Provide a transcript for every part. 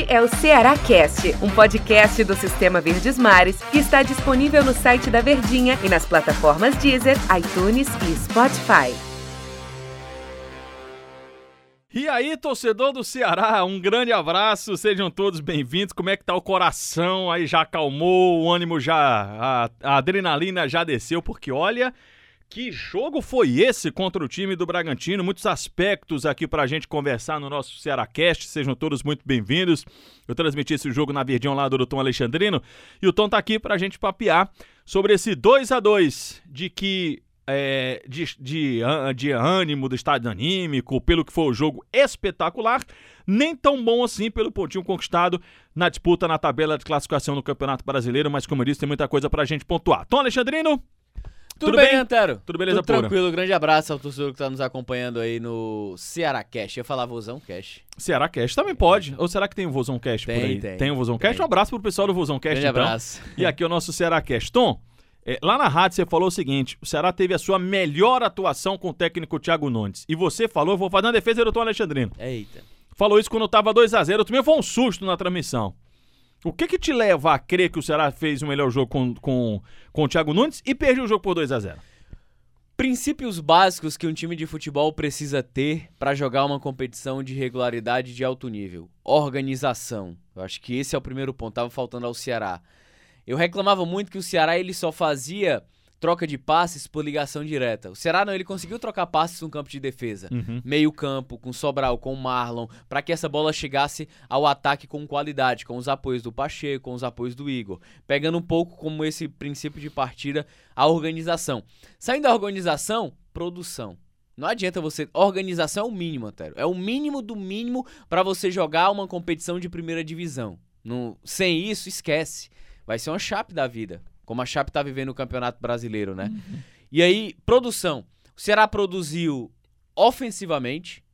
Este é o Ceará Cast, um podcast do Sistema Verdes Mares que está disponível no site da Verdinha e nas plataformas Deezer, iTunes e Spotify. E aí, torcedor do Ceará, um grande abraço, sejam todos bem-vindos. Como é que tá o coração? Aí já acalmou, o ânimo já, a, a adrenalina já desceu, porque olha, que jogo foi esse contra o time do Bragantino? Muitos aspectos aqui pra gente conversar no nosso Cearacast. Sejam todos muito bem-vindos. Eu transmiti esse jogo na Verdinha lá do Tom Alexandrino e o Tom tá aqui pra gente papear sobre esse 2 a 2 de que é, de, de, de ânimo, do estado anímico, pelo que foi o jogo espetacular, nem tão bom assim pelo pontinho conquistado na disputa na tabela de classificação no Campeonato Brasileiro, mas como eu disse, tem muita coisa pra gente pontuar. Tom Alexandrino, tudo, Tudo bem, Antero? Tudo beleza, Tudo tranquilo. Grande abraço ao torcedor que tá nos acompanhando aí no Ceará Cash. Eu ia falar Vozão Cash. Ceará Cash também pode. Ou será que tem o Vozão Cash tem, por aí? Tem, tem o Vozão Cash? Um abraço pro pessoal do Vozão Cash, Grande então. abraço. E aqui é o nosso Ceará Cash. Tom, é, lá na rádio você falou o seguinte: o Ceará teve a sua melhor atuação com o técnico Thiago Nunes. E você falou, eu vou fazer uma defesa do Tom Alexandrino. Eita. Falou isso quando tava 2x0. Também foi um susto na transmissão. O que que te leva a crer que o Ceará fez o melhor jogo com, com, com o Thiago Nunes e perdeu o jogo por 2 a 0 Princípios básicos que um time de futebol precisa ter para jogar uma competição de regularidade de alto nível. Organização. Eu acho que esse é o primeiro ponto. Tava faltando ao Ceará. Eu reclamava muito que o Ceará ele só fazia troca de passes por ligação direta. O Ceará não, ele conseguiu trocar passes no campo de defesa. Uhum. Meio campo, com Sobral, com Marlon, para que essa bola chegasse ao ataque com qualidade, com os apoios do Pacheco, com os apoios do Igor. Pegando um pouco como esse princípio de partida, a organização. Saindo da organização, produção. Não adianta você. Organização é o mínimo, Antero. É o mínimo do mínimo para você jogar uma competição de primeira divisão. No, sem isso, esquece. Vai ser uma chape da vida como a Chape tá vivendo o Campeonato Brasileiro, né? Uhum. E aí, produção. O Ceará produziu ofensivamente,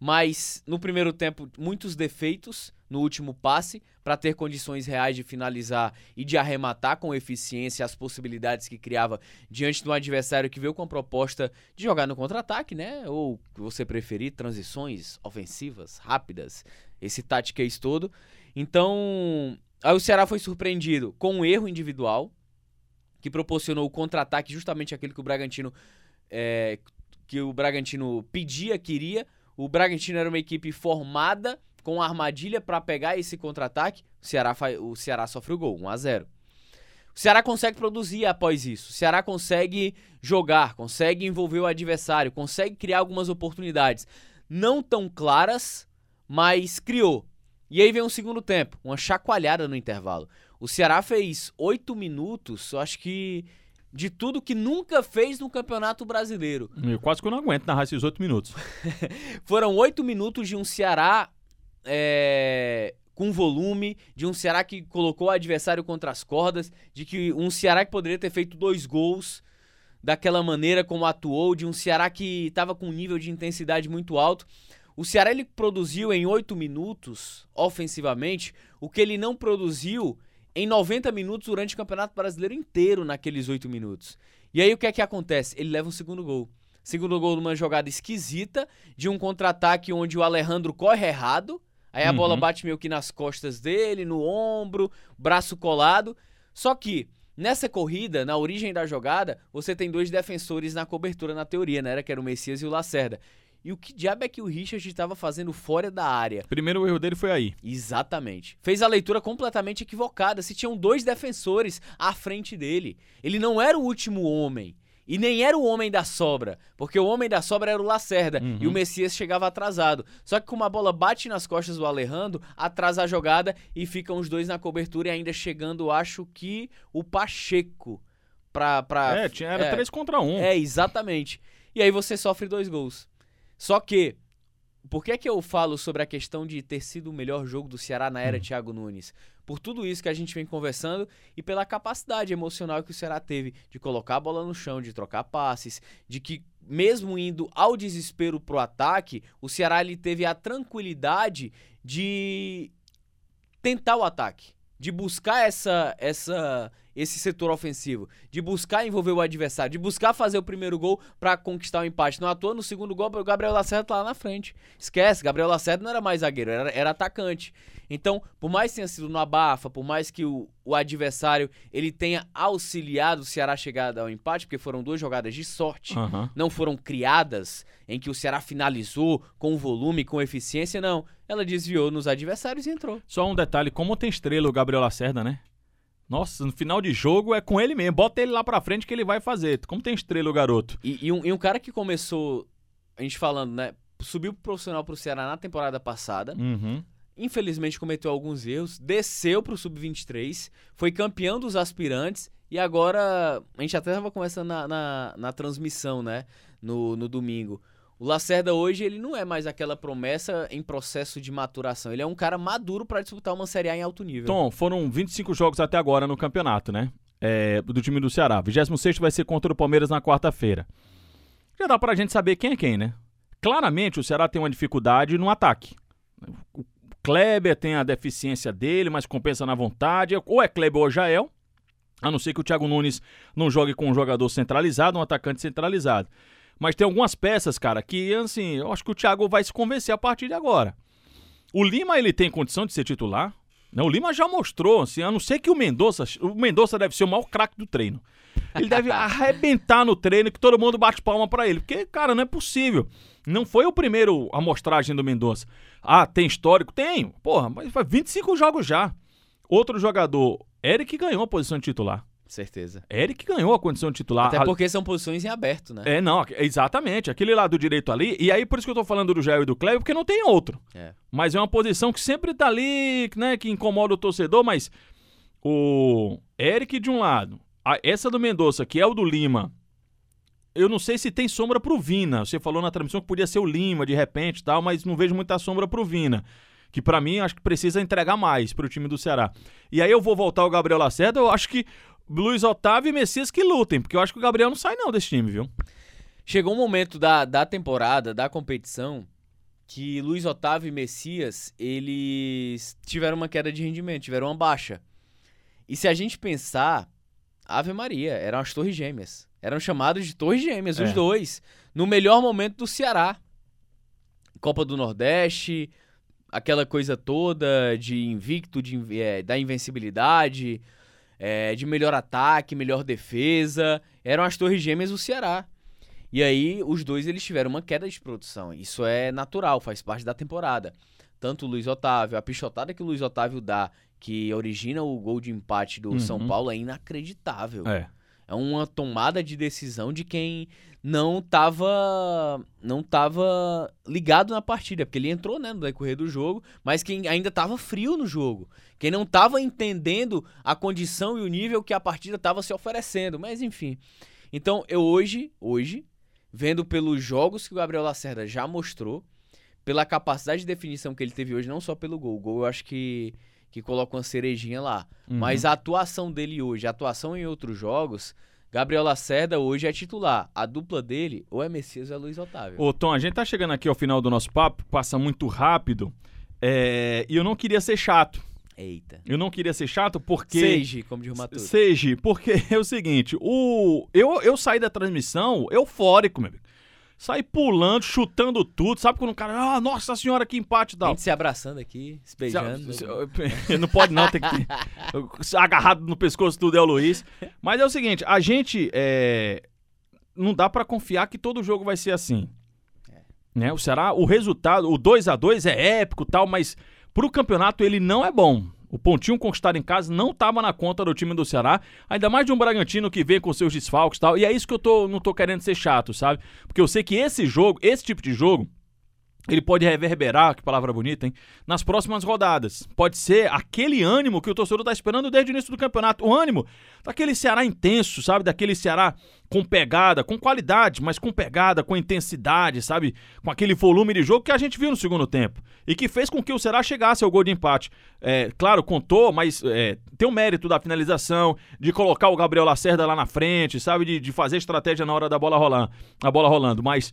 mas no primeiro tempo muitos defeitos no último passe para ter condições reais de finalizar e de arrematar com eficiência as possibilidades que criava diante de um adversário que veio com a proposta de jogar no contra-ataque, né? Ou que você preferir, transições ofensivas rápidas, esse táticas todo. Então, aí o Ceará foi surpreendido com um erro individual, que proporcionou o contra-ataque, justamente aquele que o Bragantino é, que o Bragantino pedia, queria. O Bragantino era uma equipe formada com armadilha para pegar esse contra-ataque. O Ceará, o Ceará sofre o gol, 1 a 0. O Ceará consegue produzir após isso. O Ceará consegue jogar, consegue envolver o adversário, consegue criar algumas oportunidades. Não tão claras, mas criou. E aí vem um segundo tempo, uma chacoalhada no intervalo. O Ceará fez oito minutos, eu acho que de tudo que nunca fez no Campeonato Brasileiro. Eu quase que eu não aguento narrar esses oito minutos. Foram oito minutos de um Ceará é, com volume, de um Ceará que colocou o adversário contra as cordas, de que um Ceará que poderia ter feito dois gols daquela maneira como atuou, de um Ceará que estava com um nível de intensidade muito alto. O Ceará ele produziu em oito minutos, ofensivamente, o que ele não produziu em 90 minutos durante o Campeonato Brasileiro inteiro naqueles 8 minutos. E aí o que é que acontece? Ele leva um segundo gol. Segundo gol numa jogada esquisita, de um contra-ataque onde o Alejandro corre errado, aí a Uhum. bola bate meio que nas costas dele, no ombro, braço colado. Só que nessa corrida, na origem da jogada, você tem dois defensores na cobertura na teoria, né? Era que era o Messias e o Lacerda. E o que diabo é que o Richard estava fazendo fora da área? Primeiro o erro dele foi aí. Exatamente. Fez a leitura completamente equivocada. Se tinham dois defensores à frente dele. Ele não era o último homem. E nem era o homem da sobra. Porque o homem da sobra era o Lacerda. Uhum. E o Messias chegava atrasado. Só que como a bola bate nas costas do Alejandro, atrasa a jogada e ficam os dois na cobertura e ainda chegando, acho que, o Pacheco. Pra, pra, é, tinha, era é. três contra um. É, exatamente. E aí você sofre dois gols. Só que, por que, que eu falo sobre a questão de ter sido o melhor jogo do Ceará na era Hum. Thiago Nunes? Por tudo isso que a gente vem conversando e pela capacidade emocional que o Ceará teve de colocar a bola no chão, de trocar passes, de que mesmo indo ao desespero pro ataque, o Ceará ele teve a tranquilidade de tentar o ataque, de buscar essa essa esse setor ofensivo, de buscar envolver o adversário, de buscar fazer o primeiro gol para conquistar o empate. Não atua no segundo gol, o Gabriel Lacerda tá lá na frente. Esquece, Gabriel Lacerda não era mais zagueiro, era, era atacante. Então, por mais que tenha sido no abafa, por mais que o, o adversário ele tenha auxiliado o Ceará a chegar ao empate, porque foram duas jogadas de sorte, Aham. não foram criadas em que o Ceará finalizou com volume, com eficiência, não. Ela desviou nos adversários e entrou. Só um detalhe, como tem estrela o Gabriel Lacerda, né? Nossa, no final de jogo é com ele mesmo. Bota ele lá pra frente que ele vai fazer. Como tem estrela o garoto. E, e um, e um cara que começou, a gente falando, né? Subiu pro profissional pro Ceará na temporada passada. Uhum. Infelizmente cometeu alguns erros. Desceu pro Sub-23. Foi campeão dos aspirantes. E agora, a gente até tava conversando na, na, na transmissão, né? No, no domingo. O Lacerda hoje, ele não é mais aquela promessa em processo de maturação. Ele é um cara maduro pra disputar uma Série A em alto nível. Tom, foram 25 jogos até agora no campeonato, né? É, do time do Ceará. 26 vai ser contra o Palmeiras na quarta-feira. Já dá pra gente saber quem é quem, né? Claramente o Ceará tem uma dificuldade no ataque. O Kleber tem a deficiência dele, mas compensa na vontade. Ou é Kleber ou Jael. A não ser que o Thiago Nunes não jogue com um jogador centralizado, um atacante centralizado. Mas tem algumas peças, cara, que assim, eu acho que o Thiago vai se convencer a partir de agora. O Lima, ele tem condição de ser titular? Né? O Lima já mostrou, assim, a não ser que o Mendonça. O Mendonça deve ser o maior craque do treino. Ele deve arrebentar no treino que todo mundo bate palma pra ele. Porque, cara, não é possível. Não foi o primeiro amostragem do Mendonça. Ah, tem histórico? Tem. Porra, mas faz 25 jogos já. Outro jogador, Eric ganhou a posição de titular. Certeza. Eric ganhou a condição de titular. Até porque são posições em aberto, né? É, não, exatamente. Aquele lado direito ali. E aí, por isso que eu tô falando do Jair e do Cleber, porque não tem outro. É. Mas é uma posição que sempre tá ali, né, que incomoda o torcedor, mas o Eric de um lado, a- essa do Mendonça, que é o do Lima, eu não sei se tem sombra pro Vina. Você falou na transmissão que podia ser o Lima de repente e tal, mas não vejo muita sombra pro Vina. Que pra mim acho que precisa entregar mais pro time do Ceará. E aí eu vou voltar ao Gabriel Lacerda, eu acho que Luiz Otávio e Messias que lutem, porque eu acho que o Gabriel não sai não desse time, viu? Chegou um momento da, da temporada, da competição, que Luiz Otávio e Messias, eles tiveram uma queda de rendimento, tiveram uma baixa. E se a gente pensar, Ave Maria, eram as torres gêmeas. Eram chamados de torres gêmeas, os É. dois. No melhor momento do Ceará. Copa do Nordeste, aquela coisa toda de invicto, de, eh, da invencibilidade, eh, de melhor ataque, melhor defesa. Eram as torres gêmeas do Ceará. E aí, os dois eles tiveram uma queda de produção. Isso é natural, faz parte da temporada. Tanto o Luiz Otávio, a pichotada que o Luiz Otávio dá, que origina o gol de empate do Uhum. São Paulo, é inacreditável. É. É uma tomada de decisão de quem não tava não tava ligado na partida, porque ele entrou, né, no decorrer do jogo, mas quem ainda tava frio no jogo, quem não tava entendendo a condição e o nível que a partida tava se oferecendo, mas enfim. Então, eu hoje, hoje, vendo pelos jogos que o Gabriel Lacerda já mostrou, pela capacidade de definição que ele teve hoje, não só pelo gol, o gol eu acho que que coloca uma cerejinha lá, Uhum. mas a atuação dele hoje, a atuação em outros jogos, Gabriel Lacerda hoje é titular. A dupla dele ou é Messias ou é Luiz Otávio. Ô, Tom, a gente tá chegando aqui ao final do nosso papo, passa muito rápido. é, E eu não queria ser chato. Eita. Eu não queria ser chato porque. Seja, como diz o Matuto. Seja, porque é o seguinte: o... eu, eu saí da transmissão eufórico, meu amigo. Saí pulando, chutando tudo. Sabe quando o cara. Ah, nossa senhora, que empate A tal. gente se abraçando aqui, se beijando. Se- se- Não pode não, tem que ter. Agarrado no pescoço do Del Luiz. Mas é o seguinte, a gente é, não dá pra confiar que todo jogo vai ser assim. Né? O Ceará, o resultado, o 2 a 2 é épico e tal, mas pro campeonato ele não é bom. O pontinho conquistado em casa não tava na conta do time do Ceará, ainda mais de um Bragantino que vem com seus desfalques e tal. E é isso que eu tô, não tô querendo ser chato, sabe? Porque eu sei que esse jogo, esse tipo de jogo, ele pode reverberar, que palavra bonita, hein? Nas próximas rodadas. Pode ser aquele ânimo que o torcedor tá esperando desde o início do campeonato. O ânimo daquele Ceará intenso, sabe? Daquele Ceará com pegada, com qualidade, mas com pegada, com intensidade, sabe? Com aquele volume de jogo que a gente viu no segundo tempo. E que fez com que o Ceará chegasse ao gol de empate. É, claro, contou, mas é, tem o mérito da finalização, de colocar o Gabriel Lacerda lá na frente, sabe? De, de fazer estratégia na hora da bola rolando. A bola rolando. Mas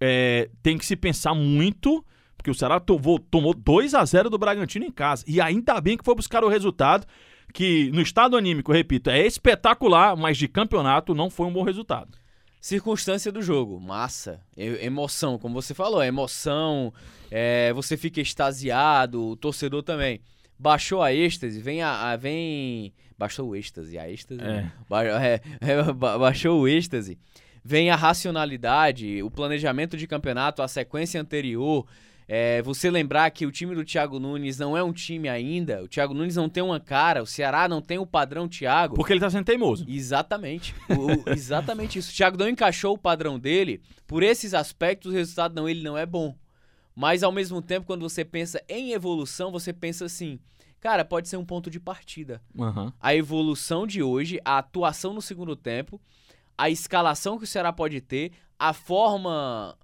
é, tem que se pensar muito, porque o Ceará tomou, tomou 2 a 0 do Bragantino em casa. E ainda bem que foi buscar o resultado, que no estado anímico, repito, é espetacular, mas de campeonato não foi um bom resultado. Circunstância do jogo, massa, emoção, como você falou, emoção, é, você fica extasiado, o torcedor também. Baixou a êxtase, vem a, a- vem, baixou o êxtase, a êxtase, É. Ba- é, é, ba- baixou o êxtase, vem a racionalidade, o planejamento de campeonato, a sequência anterior, é, você lembrar que o time do Thiago Nunes não é um time ainda, o Thiago Nunes não tem uma cara, o Ceará não tem o padrão Thiago. Porque ele tá sendo teimoso. Exatamente. O- exatamente isso. O Thiago não encaixou o padrão dele. Por esses aspectos, o resultado não, ele não é bom. Mas ao mesmo tempo, quando você pensa em evolução, você pensa assim, cara, pode ser um ponto de partida. Aham. A evolução de hoje, a atuação no segundo tempo, a escalação que o Ceará pode ter, a forma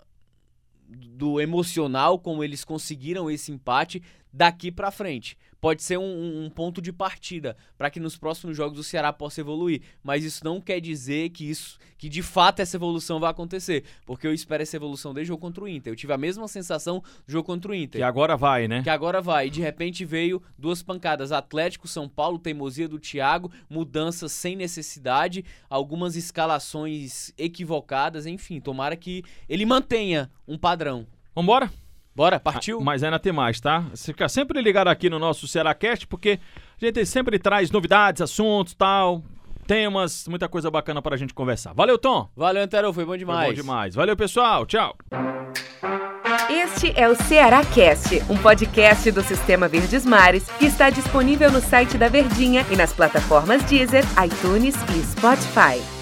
do emocional como eles conseguiram esse empate daqui pra frente. Pode ser um, um- ponto de partida para que nos próximos jogos o Ceará possa evoluir, mas isso não quer dizer que isso, que de fato essa evolução vai acontecer, porque eu espero essa evolução desde o jogo contra o Inter. Eu tive a mesma sensação do jogo contra o Inter. Que agora vai, né? Que agora vai. E de repente veio duas pancadas. Atlético, São Paulo, teimosia do Thiago, mudanças sem necessidade, algumas escalações equivocadas, enfim. Tomara que ele mantenha um padrão. Vambora? Bora, partiu? Mas ainda tem mais, tá? Você fica sempre ligado aqui no nosso Cearacast, porque a gente sempre traz novidades, assuntos, tal, temas, muita coisa bacana pra gente conversar. Valeu, Tom! Valeu, Antero, foi bom Foi demais. bom demais. Valeu, pessoal. Tchau. Este é o Ceará Cast, um podcast do Sistema Verdes Mares que está disponível no site da Verdinha e nas plataformas Deezer, iTunes e Spotify.